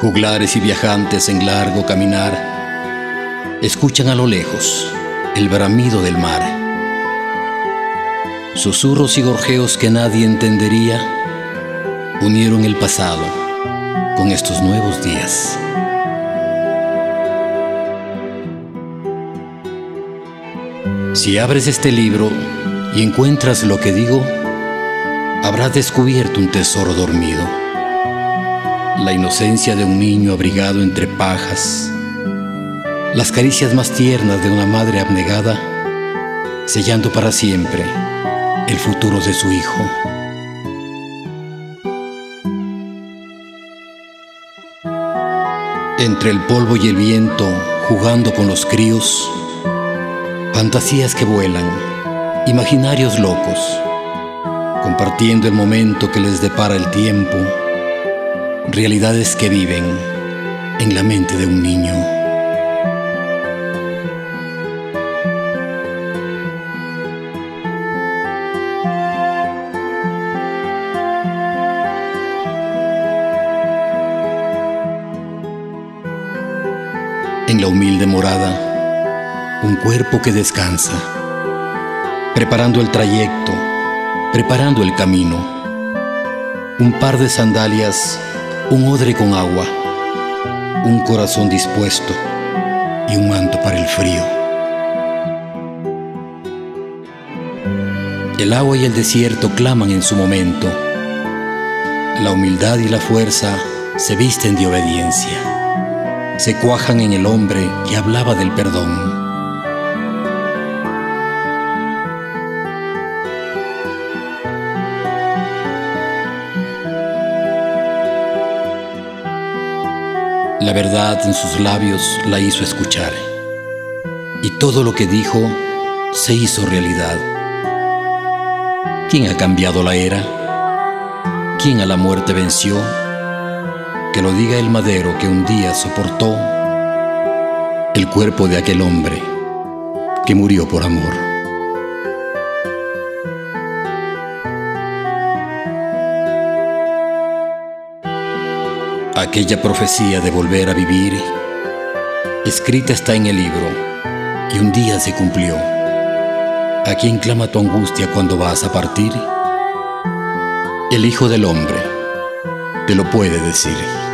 Juglares y viajantes en largo caminar escuchan a lo lejos el bramido del mar. Susurros y gorjeos que nadie entendería unieron el pasado con estos nuevos días. Si abres este libro y encuentras lo que digo, habrás descubierto un tesoro dormido la inocencia de un niño abrigado entre pajas, las caricias más tiernas de una madre abnegada, sellando para siempre el futuro de su hijo. Entre el polvo y el viento, jugando con los críos, fantasías que vuelan, imaginarios locos, compartiendo el momento que les depara el tiempo realidades que viven en la mente de un niño. En la humilde morada, un cuerpo que descansa, preparando el trayecto, preparando el camino, un par de sandalias un odre con agua, un corazón dispuesto y un manto para el frío. El agua y el desierto claman en su momento. La humildad y la fuerza se visten de obediencia. Se cuajan en el hombre que hablaba del perdón. La verdad en sus labios la hizo escuchar. Y todo lo que dijo se hizo realidad. ¿Quién ha cambiado la era? ¿Quién a la muerte venció? Que lo diga el madero que un día soportó el cuerpo de aquel hombre que murió por amor. Aquella profecía de volver a vivir, escrita está en el libro, y un día se cumplió. ¿A quién clama tu angustia cuando vas a partir? El Hijo del Hombre te lo puede decir.